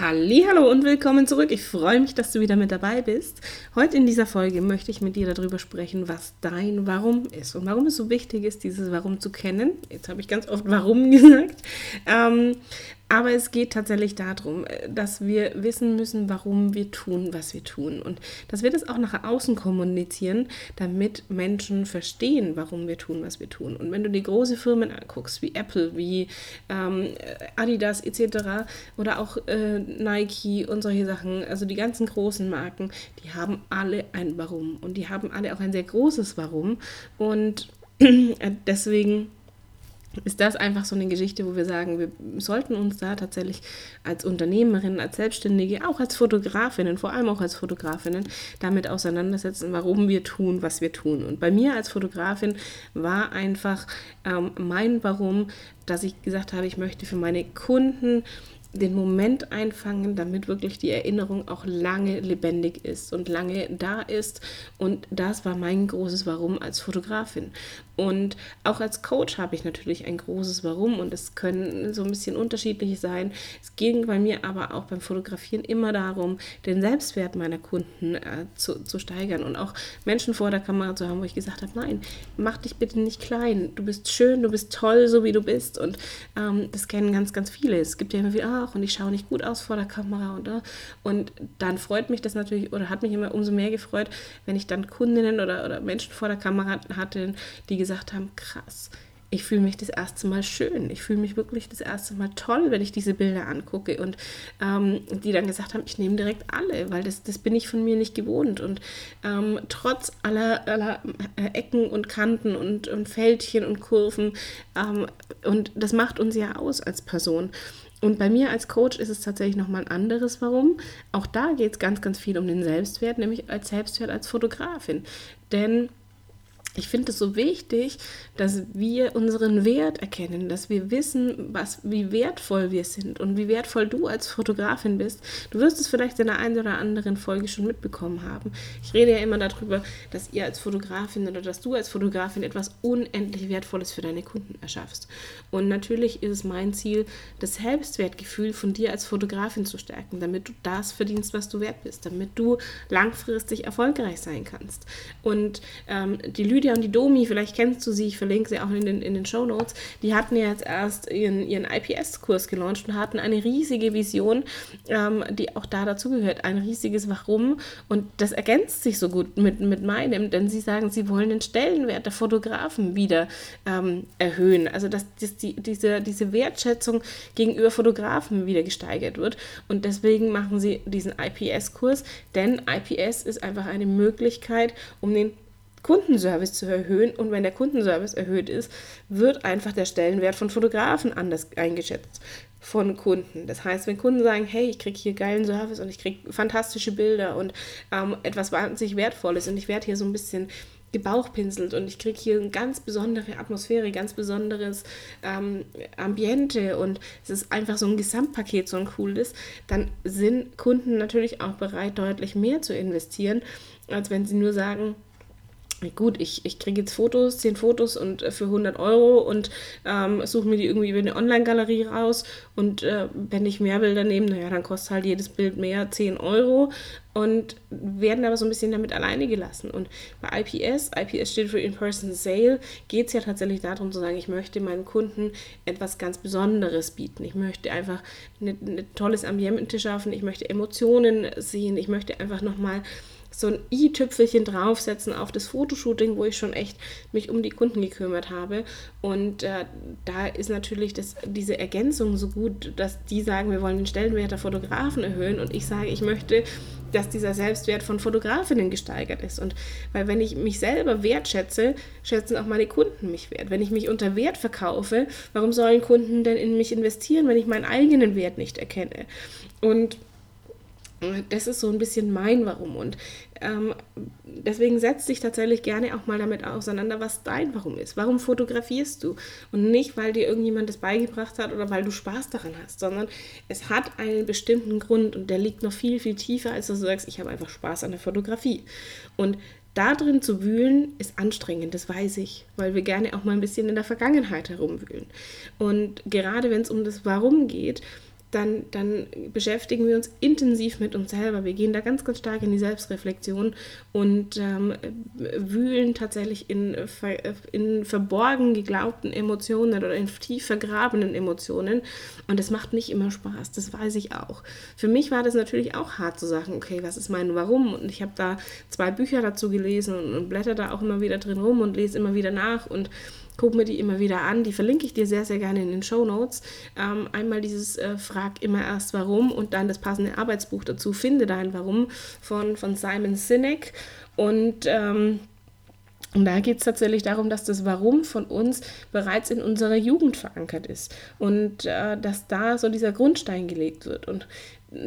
Hallo und willkommen zurück. Ich freue mich, dass du wieder mit dabei bist. Heute in dieser Folge möchte ich mit dir darüber sprechen, was dein Warum ist und warum es so wichtig ist, dieses Warum zu kennen. Jetzt habe ich ganz oft Warum gesagt. Ähm, aber es geht tatsächlich darum, äh, dass wir wissen müssen, warum wir tun, was wir tun. Und dass wir das auch nach außen kommunizieren, damit Menschen verstehen, warum wir tun, was wir tun. Und wenn du die große Firmen anguckst, wie Apple, wie ähm, Adidas etc. oder auch äh, Nike und solche Sachen, also die ganzen großen Marken, die haben alle ein Warum. Und die haben alle auch ein sehr großes Warum. Und deswegen ist das einfach so eine Geschichte, wo wir sagen, wir sollten uns da tatsächlich als Unternehmerin, als Selbstständige, auch als Fotografinnen, vor allem auch als Fotografinnen, damit auseinandersetzen, warum wir tun, was wir tun. Und bei mir als Fotografin war einfach ähm, mein Warum, dass ich gesagt habe, ich möchte für meine Kunden den Moment einfangen, damit wirklich die Erinnerung auch lange lebendig ist und lange da ist. Und das war mein großes Warum als Fotografin. Und auch als Coach habe ich natürlich ein großes Warum und es können so ein bisschen unterschiedlich sein. Es ging bei mir aber auch beim Fotografieren immer darum, den Selbstwert meiner Kunden äh, zu, zu steigern und auch Menschen vor der Kamera zu haben, wo ich gesagt habe, nein, mach dich bitte nicht klein. Du bist schön, du bist toll, so wie du bist. Und ähm, das kennen ganz, ganz viele. Es gibt ja immer wieder, ach, und ich schaue nicht gut aus vor der Kamera. Und, äh, und dann freut mich das natürlich oder hat mich immer umso mehr gefreut, wenn ich dann Kundinnen oder, oder Menschen vor der Kamera hatte, die gesagt haben, krass, ich fühle mich das erste Mal schön. Ich fühle mich wirklich das erste Mal toll, wenn ich diese Bilder angucke. Und ähm, die dann gesagt haben, ich nehme direkt alle, weil das, das bin ich von mir nicht gewohnt. Und ähm, trotz aller, aller äh, Ecken und Kanten und, und Fältchen und Kurven, ähm, und das macht uns ja aus als Person. Und bei mir als Coach ist es tatsächlich nochmal ein anderes Warum. Auch da geht es ganz, ganz viel um den Selbstwert, nämlich als Selbstwert als Fotografin. Denn ich finde es so wichtig, dass wir unseren Wert erkennen, dass wir wissen, was, wie wertvoll wir sind und wie wertvoll du als Fotografin bist. Du wirst es vielleicht in der einen oder anderen Folge schon mitbekommen haben. Ich rede ja immer darüber, dass ihr als Fotografin oder dass du als Fotografin etwas unendlich Wertvolles für deine Kunden erschaffst. Und natürlich ist es mein Ziel, das Selbstwertgefühl von dir als Fotografin zu stärken, damit du das verdienst, was du wert bist, damit du langfristig erfolgreich sein kannst. Und ähm, die Lydia Lydia und die Domi, vielleicht kennst du sie, ich verlinke sie auch in den, in den Show Notes, die hatten ja jetzt erst ihren, ihren IPS-Kurs gelauncht und hatten eine riesige Vision, ähm, die auch da dazugehört, ein riesiges Warum. Und das ergänzt sich so gut mit, mit meinem, denn sie sagen, sie wollen den Stellenwert der Fotografen wieder ähm, erhöhen. Also, dass, dass die, diese, diese Wertschätzung gegenüber Fotografen wieder gesteigert wird. Und deswegen machen sie diesen IPS-Kurs, denn IPS ist einfach eine Möglichkeit, um den Kundenservice zu erhöhen. Und wenn der Kundenservice erhöht ist, wird einfach der Stellenwert von Fotografen anders eingeschätzt von Kunden. Das heißt, wenn Kunden sagen, hey, ich kriege hier geilen Service und ich kriege fantastische Bilder und ähm, etwas wahnsinnig Wertvolles und ich werde hier so ein bisschen gebauchpinselt und ich kriege hier eine ganz besondere Atmosphäre, ganz besonderes ähm, Ambiente und es ist einfach so ein Gesamtpaket, so ein cooles, dann sind Kunden natürlich auch bereit, deutlich mehr zu investieren, als wenn sie nur sagen, gut, ich, ich kriege jetzt Fotos, 10 Fotos und äh, für 100 Euro und ähm, suche mir die irgendwie über eine Online-Galerie raus und äh, wenn ich mehr Bilder nehme, naja, dann kostet halt jedes Bild mehr 10 Euro und werden aber so ein bisschen damit alleine gelassen. Und bei IPS, IPS steht für In-Person Sale, geht es ja tatsächlich darum zu sagen, ich möchte meinen Kunden etwas ganz Besonderes bieten. Ich möchte einfach ein tolles Ambiente schaffen, ich möchte Emotionen sehen, ich möchte einfach nochmal so ein i-Tüpfelchen draufsetzen auf das Fotoshooting, wo ich schon echt mich um die Kunden gekümmert habe. Und äh, da ist natürlich das, diese Ergänzung so gut, dass die sagen, wir wollen den Stellenwert der Fotografen erhöhen und ich sage, ich möchte, dass dieser Selbstwert von Fotografinnen gesteigert ist. Und weil wenn ich mich selber wertschätze, schätzen auch meine Kunden mich wert. Wenn ich mich unter Wert verkaufe, warum sollen Kunden denn in mich investieren, wenn ich meinen eigenen Wert nicht erkenne? Und das ist so ein bisschen mein Warum. Und ähm, deswegen setz dich tatsächlich gerne auch mal damit auseinander, was dein Warum ist. Warum fotografierst du? Und nicht, weil dir irgendjemand das beigebracht hat oder weil du Spaß daran hast, sondern es hat einen bestimmten Grund und der liegt noch viel, viel tiefer, als dass du sagst, ich habe einfach Spaß an der Fotografie. Und da drin zu wühlen, ist anstrengend, das weiß ich, weil wir gerne auch mal ein bisschen in der Vergangenheit herumwühlen. Und gerade wenn es um das Warum geht, dann, dann beschäftigen wir uns intensiv mit uns selber. Wir gehen da ganz, ganz stark in die Selbstreflexion und ähm, wühlen tatsächlich in, in verborgen geglaubten Emotionen oder in tief vergrabenen Emotionen. Und das macht nicht immer Spaß, das weiß ich auch. Für mich war das natürlich auch hart zu sagen, okay, was ist mein Warum? Und ich habe da zwei Bücher dazu gelesen und, und blätter da auch immer wieder drin rum und lese immer wieder nach und guck mir die immer wieder an. Die verlinke ich dir sehr, sehr gerne in den Show Notes. Ähm, einmal dieses äh, Frag immer erst warum und dann das passende Arbeitsbuch dazu, Finde dein Warum von, von Simon Sinek. Und ähm, und da geht es tatsächlich darum, dass das Warum von uns bereits in unserer Jugend verankert ist und äh, dass da so dieser Grundstein gelegt wird. Und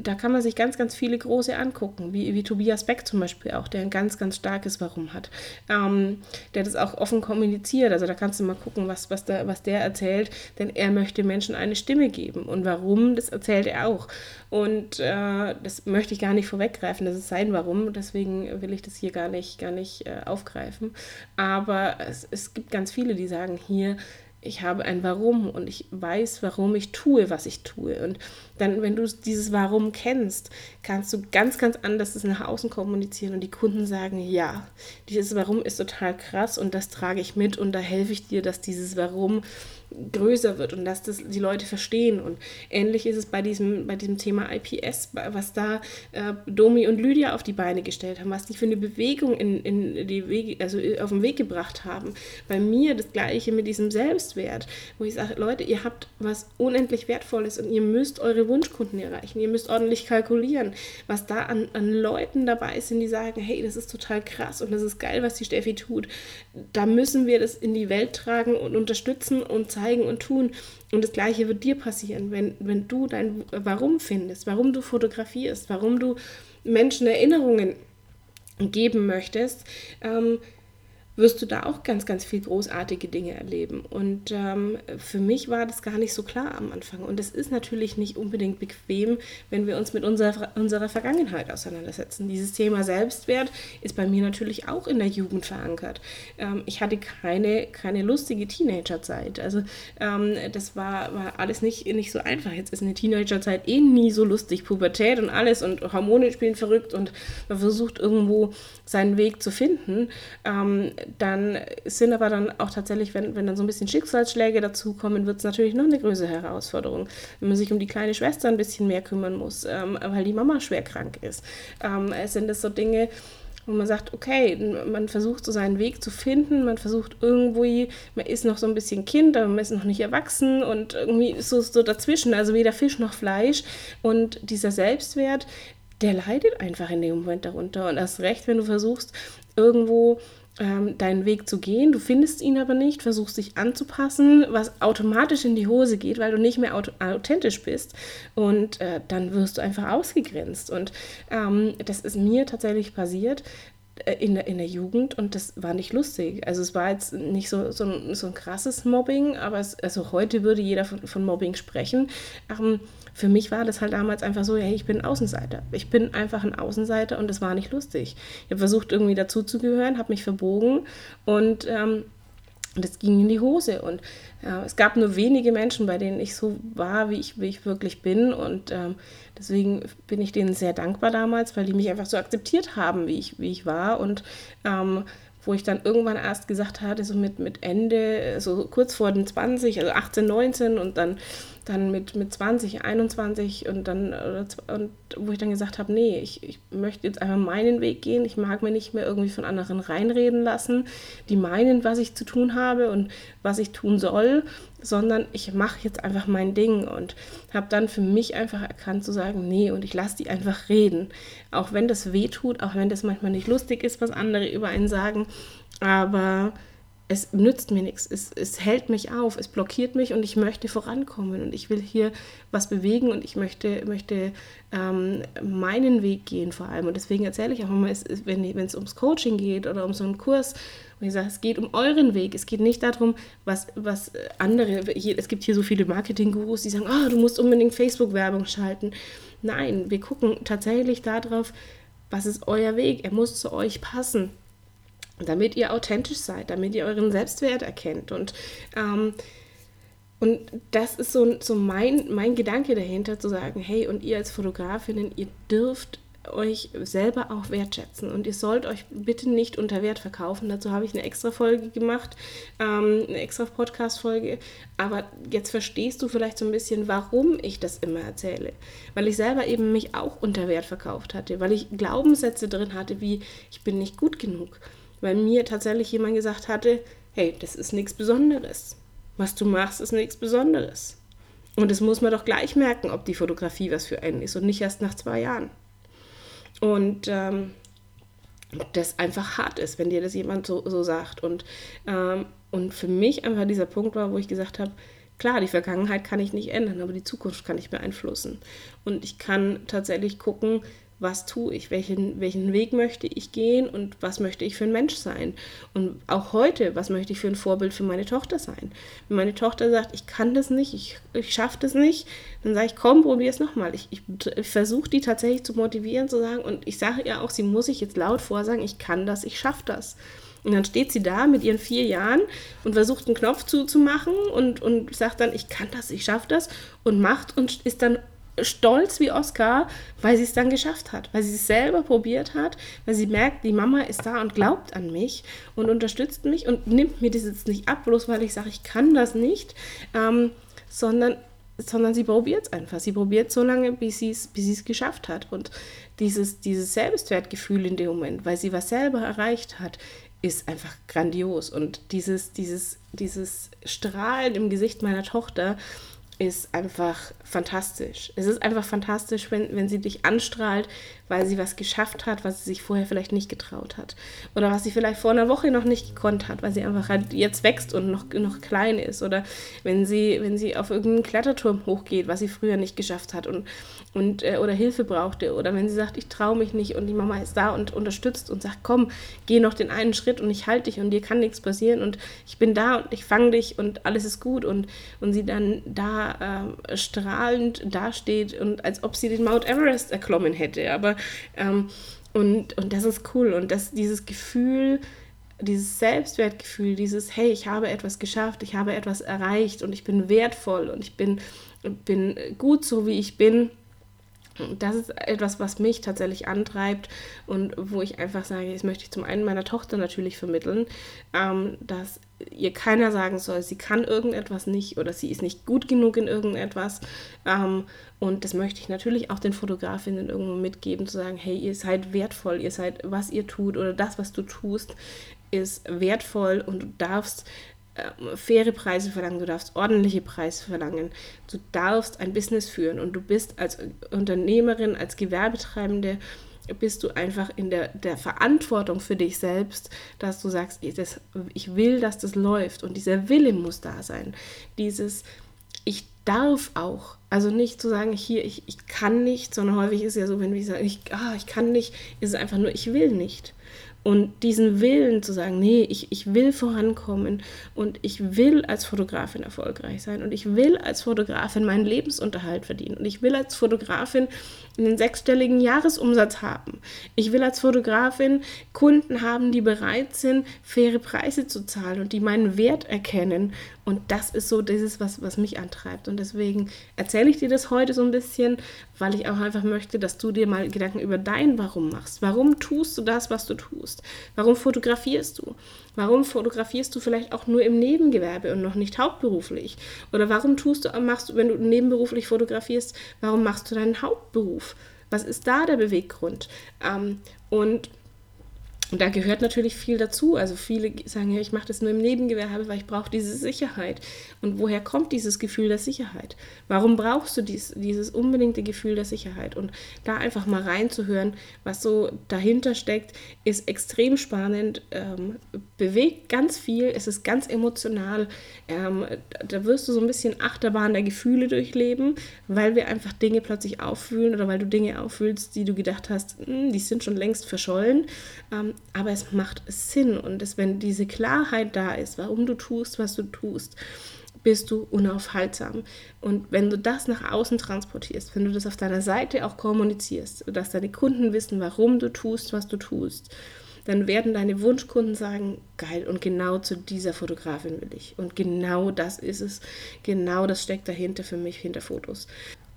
da kann man sich ganz, ganz viele große angucken, wie, wie Tobias Beck zum Beispiel auch, der ein ganz, ganz starkes Warum hat, ähm, der das auch offen kommuniziert. Also da kannst du mal gucken, was, was, der, was der erzählt, denn er möchte Menschen eine Stimme geben. Und warum, das erzählt er auch. Und äh, das möchte ich gar nicht vorweggreifen, das ist sein Warum, deswegen will ich das hier gar nicht, gar nicht äh, aufgreifen. Aber es, es gibt ganz viele, die sagen, hier, ich habe ein Warum und ich weiß, warum ich tue, was ich tue. Und dann, wenn du dieses Warum kennst, kannst du ganz, ganz anders das nach außen kommunizieren und die Kunden sagen, ja, dieses Warum ist total krass und das trage ich mit und da helfe ich dir, dass dieses Warum größer wird und dass das die Leute verstehen. Und ähnlich ist es bei diesem, bei diesem Thema IPS, was da äh, Domi und Lydia auf die Beine gestellt haben, was die für eine Bewegung in, in die Wege, also auf den Weg gebracht haben. Bei mir das gleiche mit diesem Selbstwert, wo ich sage, Leute, ihr habt was unendlich Wertvolles und ihr müsst eure Wunschkunden erreichen. Ihr müsst ordentlich kalkulieren, was da an, an Leuten dabei sind, die sagen, hey, das ist total krass und das ist geil, was die Steffi tut. Da müssen wir das in die Welt tragen und unterstützen und zeigen und tun. Und das Gleiche wird dir passieren, wenn, wenn du dein Warum findest, warum du fotografierst, warum du Menschen Erinnerungen geben möchtest. Ähm, wirst du da auch ganz, ganz viel großartige Dinge erleben. Und ähm, für mich war das gar nicht so klar am Anfang. Und es ist natürlich nicht unbedingt bequem, wenn wir uns mit unserer, unserer Vergangenheit auseinandersetzen. Dieses Thema Selbstwert ist bei mir natürlich auch in der Jugend verankert. Ähm, ich hatte keine, keine lustige Teenagerzeit. Also ähm, das war, war alles nicht, nicht so einfach. Jetzt ist eine Teenagerzeit eh nie so lustig. Pubertät und alles und Hormone spielen verrückt und man versucht irgendwo seinen Weg zu finden. Dann sind aber dann auch tatsächlich, wenn, wenn dann so ein bisschen Schicksalsschläge dazukommen, wird es natürlich noch eine größere Herausforderung. Wenn man sich um die kleine Schwester ein bisschen mehr kümmern muss, ähm, weil die Mama schwer krank ist. Ähm, sind das so Dinge, wo man sagt, okay, man versucht so seinen Weg zu finden, man versucht irgendwie, man ist noch so ein bisschen Kind, aber man ist noch nicht erwachsen und irgendwie ist so, so dazwischen, also weder Fisch noch Fleisch und dieser Selbstwert, der leidet einfach in dem Moment darunter und erst recht, wenn du versuchst, irgendwo ähm, deinen Weg zu gehen, du findest ihn aber nicht, versuchst dich anzupassen, was automatisch in die Hose geht, weil du nicht mehr authentisch bist und äh, dann wirst du einfach ausgegrenzt und ähm, das ist mir tatsächlich passiert, äh, in der, in der Jugend und das war nicht lustig. Also es war jetzt nicht so, so, ein, so ein krasses Mobbing, aber es, also heute würde jeder von, von Mobbing sprechen. Ähm, für mich war das halt damals einfach so, hey, ich bin Außenseiter. Ich bin einfach ein Außenseiter und das war nicht lustig. Ich habe versucht, irgendwie dazuzugehören, habe mich verbogen und ähm, das ging in die Hose. Und ja, es gab nur wenige Menschen, bei denen ich so war, wie ich, wie ich wirklich bin. Und ähm, deswegen bin ich denen sehr dankbar damals, weil die mich einfach so akzeptiert haben, wie ich, wie ich war. Und ähm, wo ich dann irgendwann erst gesagt hatte, so mit, mit Ende, so kurz vor den 20, also 18, 19 und dann dann mit, mit 20, 21 und dann, und wo ich dann gesagt habe, nee, ich, ich möchte jetzt einfach meinen Weg gehen. Ich mag mir nicht mehr irgendwie von anderen reinreden lassen, die meinen, was ich zu tun habe und was ich tun soll, sondern ich mache jetzt einfach mein Ding und habe dann für mich einfach erkannt zu sagen, nee, und ich lasse die einfach reden. Auch wenn das weh tut, auch wenn das manchmal nicht lustig ist, was andere über einen sagen, aber es nützt mir nichts, es, es hält mich auf, es blockiert mich und ich möchte vorankommen und ich will hier was bewegen und ich möchte, möchte ähm, meinen Weg gehen vor allem. Und deswegen erzähle ich auch immer, es, wenn es ums Coaching geht oder um so einen Kurs, und ich sage, es geht um euren Weg. Es geht nicht darum, was, was andere, es gibt hier so viele Marketing-Gurus, die sagen, oh, du musst unbedingt Facebook-Werbung schalten. Nein, wir gucken tatsächlich darauf, was ist euer Weg? Er muss zu euch passen damit ihr authentisch seid, damit ihr euren Selbstwert erkennt. Und, ähm, und das ist so, so mein, mein Gedanke dahinter, zu sagen, hey, und ihr als Fotografinnen, ihr dürft euch selber auch wertschätzen und ihr sollt euch bitte nicht unter Wert verkaufen. Dazu habe ich eine extra Folge gemacht, ähm, eine extra Podcast-Folge. Aber jetzt verstehst du vielleicht so ein bisschen, warum ich das immer erzähle. Weil ich selber eben mich auch unter Wert verkauft hatte, weil ich Glaubenssätze drin hatte, wie ich bin nicht gut genug weil mir tatsächlich jemand gesagt hatte, hey, das ist nichts Besonderes. Was du machst, ist nichts Besonderes. Und das muss man doch gleich merken, ob die Fotografie was für einen ist und nicht erst nach zwei Jahren. Und ähm, das einfach hart ist, wenn dir das jemand so, so sagt. Und, ähm, und für mich einfach dieser Punkt war, wo ich gesagt habe, klar, die Vergangenheit kann ich nicht ändern, aber die Zukunft kann ich beeinflussen. Und ich kann tatsächlich gucken, was tue ich, welchen, welchen Weg möchte ich gehen und was möchte ich für ein Mensch sein. Und auch heute, was möchte ich für ein Vorbild für meine Tochter sein. Wenn meine Tochter sagt, ich kann das nicht, ich, ich schaffe das nicht, dann sage ich, komm, probier es nochmal. Ich, ich, ich versuche die tatsächlich zu motivieren, zu sagen, und ich sage ihr auch, sie muss sich jetzt laut vorsagen, ich kann das, ich schaffe das. Und dann steht sie da mit ihren vier Jahren und versucht einen Knopf zuzumachen und, und sagt dann, ich kann das, ich schaffe das und macht und ist dann stolz wie Oscar, weil sie es dann geschafft hat, weil sie es selber probiert hat, weil sie merkt, die Mama ist da und glaubt an mich und unterstützt mich und nimmt mir das jetzt nicht ab, bloß weil ich sage, ich kann das nicht, ähm, sondern, sondern sie probiert es einfach. Sie probiert so lange, bis sie es bis geschafft hat. Und dieses, dieses Selbstwertgefühl in dem Moment, weil sie was selber erreicht hat, ist einfach grandios. Und dieses, dieses, dieses Strahlen im Gesicht meiner Tochter, ist einfach fantastisch. Es ist einfach fantastisch, wenn, wenn sie dich anstrahlt, weil sie was geschafft hat, was sie sich vorher vielleicht nicht getraut hat. Oder was sie vielleicht vor einer Woche noch nicht gekonnt hat, weil sie einfach halt jetzt wächst und noch, noch klein ist. Oder wenn sie, wenn sie auf irgendeinen Kletterturm hochgeht, was sie früher nicht geschafft hat und, und äh, oder Hilfe brauchte. Oder wenn sie sagt, ich traue mich nicht und die Mama ist da und unterstützt und sagt, komm, geh noch den einen Schritt und ich halte dich und dir kann nichts passieren und ich bin da und ich fange dich und alles ist gut und, und sie dann da äh, strahlend dasteht und als ob sie den Mount Everest erklommen hätte. Aber ähm, und, und das ist cool. Und das, dieses Gefühl, dieses Selbstwertgefühl, dieses, hey, ich habe etwas geschafft, ich habe etwas erreicht und ich bin wertvoll und ich bin, bin gut so, wie ich bin das ist etwas, was mich tatsächlich antreibt und wo ich einfach sage, das möchte ich zum einen meiner Tochter natürlich vermitteln, ähm, dass ihr keiner sagen soll, sie kann irgendetwas nicht oder sie ist nicht gut genug in irgendetwas. Ähm, und das möchte ich natürlich auch den Fotografinnen irgendwo mitgeben, zu sagen, hey, ihr seid wertvoll, ihr seid, was ihr tut oder das, was du tust, ist wertvoll und du darfst äh, faire Preise verlangen, du darfst ordentliche Preise verlangen, du darfst ein Business führen und du bist als Unternehmerin, als Gewerbetreibende, bist du einfach in der, der Verantwortung für dich selbst, dass du sagst, ich, das, ich will, dass das läuft und dieser Wille muss da sein. Dieses, ich darf auch. Also nicht zu sagen, hier, ich, ich kann nicht, sondern häufig ist ja so, wenn wir sagen, ich, ah, ich kann nicht, ist es einfach nur, ich will nicht. Und diesen Willen zu sagen, nee, ich, ich will vorankommen und ich will als Fotografin erfolgreich sein und ich will als Fotografin meinen Lebensunterhalt verdienen und ich will als Fotografin einen sechsstelligen Jahresumsatz haben. Ich will als Fotografin Kunden haben, die bereit sind, faire Preise zu zahlen und die meinen Wert erkennen. Und das ist so dieses, was, was mich antreibt. Und deswegen erzähle ich dir das heute so ein bisschen, weil ich auch einfach möchte, dass du dir mal Gedanken über dein Warum machst. Warum tust du das, was du tust? Warum fotografierst du? Warum fotografierst du vielleicht auch nur im Nebengewerbe und noch nicht hauptberuflich? Oder warum tust du, machst du, wenn du nebenberuflich fotografierst, warum machst du deinen Hauptberuf? Was ist da der Beweggrund? Ähm, und und da gehört natürlich viel dazu. Also viele sagen ja, ich mache das nur im Nebengewerbe, weil ich brauche diese Sicherheit. Und woher kommt dieses Gefühl der Sicherheit? Warum brauchst du dies, dieses unbedingte Gefühl der Sicherheit? Und da einfach mal reinzuhören, was so dahinter steckt, ist extrem spannend, ähm, bewegt ganz viel, es ist ganz emotional. Ähm, da wirst du so ein bisschen Achterbahn der Gefühle durchleben, weil wir einfach Dinge plötzlich auffühlen oder weil du Dinge auffühlst, die du gedacht hast, hm, die sind schon längst verschollen. Ähm, aber es macht Sinn und es, wenn diese Klarheit da ist, warum du tust, was du tust, bist du unaufhaltsam. Und wenn du das nach außen transportierst, wenn du das auf deiner Seite auch kommunizierst, dass deine Kunden wissen, warum du tust, was du tust, dann werden deine Wunschkunden sagen, geil, und genau zu dieser Fotografin will ich. Und genau das ist es, genau das steckt dahinter für mich, hinter Fotos.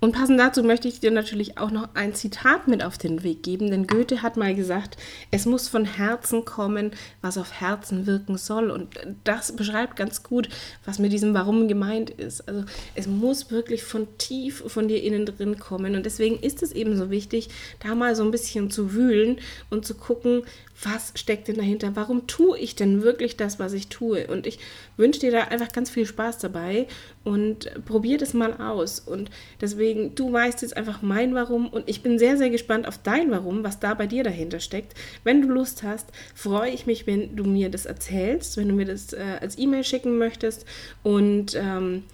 Und passend dazu möchte ich dir natürlich auch noch ein Zitat mit auf den Weg geben, denn Goethe hat mal gesagt, es muss von Herzen kommen, was auf Herzen wirken soll. Und das beschreibt ganz gut, was mit diesem Warum gemeint ist. Also es muss wirklich von tief von dir innen drin kommen. Und deswegen ist es eben so wichtig, da mal so ein bisschen zu wühlen und zu gucken, was steckt denn dahinter? Warum tue ich denn wirklich das, was ich tue? Und ich wünsche dir da einfach ganz viel Spaß dabei und probier das mal aus. Und deswegen, du weißt jetzt einfach mein Warum und ich bin sehr, sehr gespannt auf dein Warum, was da bei dir dahinter steckt. Wenn du Lust hast, freue ich mich, wenn du mir das erzählst, wenn du mir das äh, als E-Mail schicken möchtest und ähm,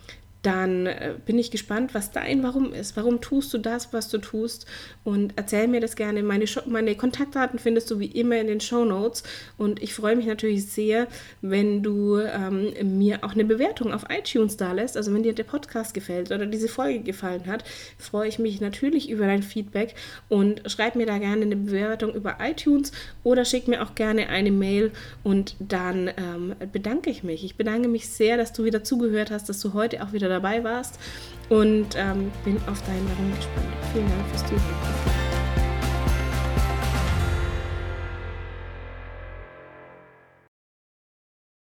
dann äh, bin ich gespannt, was dein Warum ist. Warum tust du das, was du tust? Und erzähl mir das gerne. Meine, meine Kontaktdaten findest du wie immer in den Show Notes. Und ich freue mich natürlich sehr, wenn du ähm, mir auch eine Bewertung auf iTunes da lässt. Also wenn dir der Podcast gefällt oder diese Folge gefallen hat, freue ich mich natürlich über dein Feedback und schreib mir da gerne eine Bewertung über iTunes oder schick mir auch gerne eine Mail und dann ähm, bedanke ich mich. Ich bedanke mich sehr, dass du wieder zugehört hast, dass du heute auch wieder dabei warst und ähm, bin auf deinen Warum gespannt. Vielen Dank fürs Zuhören.